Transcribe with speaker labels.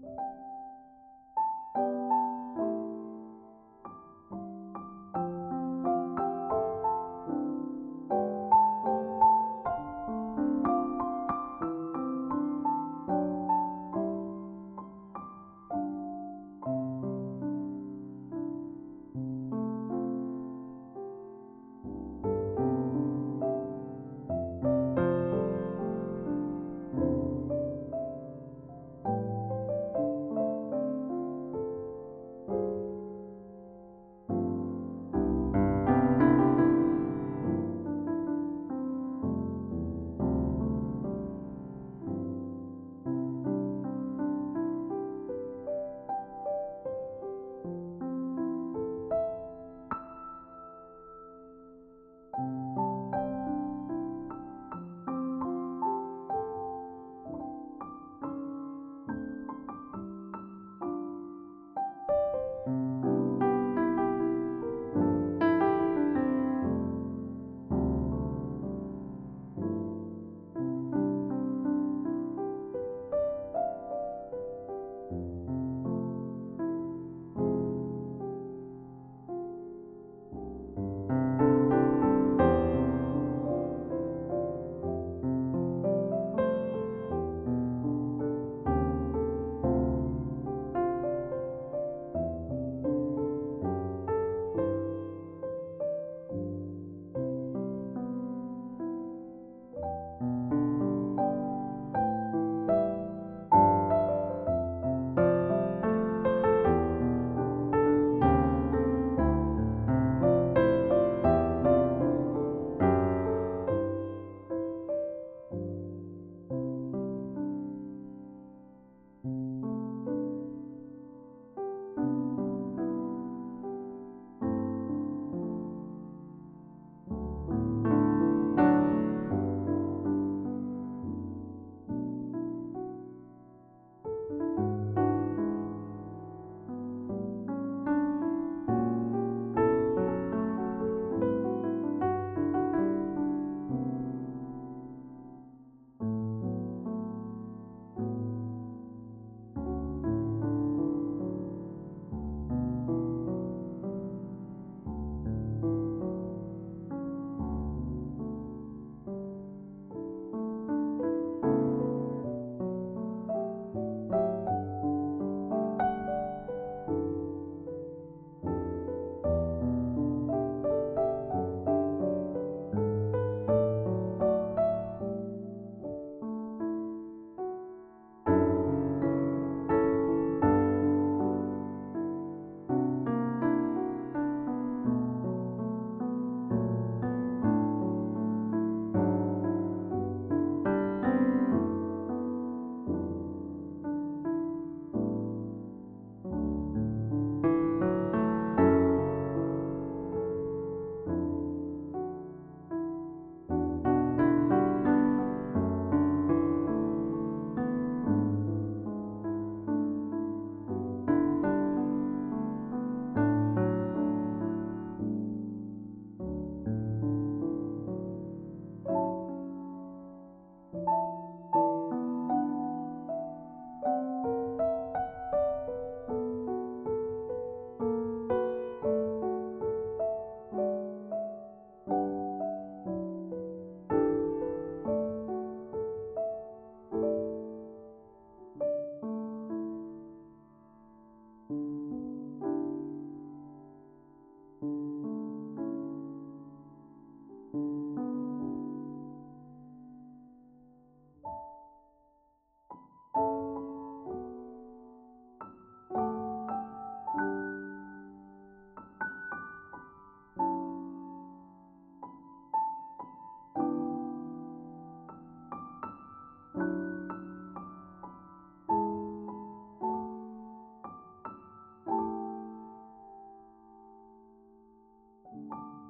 Speaker 1: you thank you Thank you.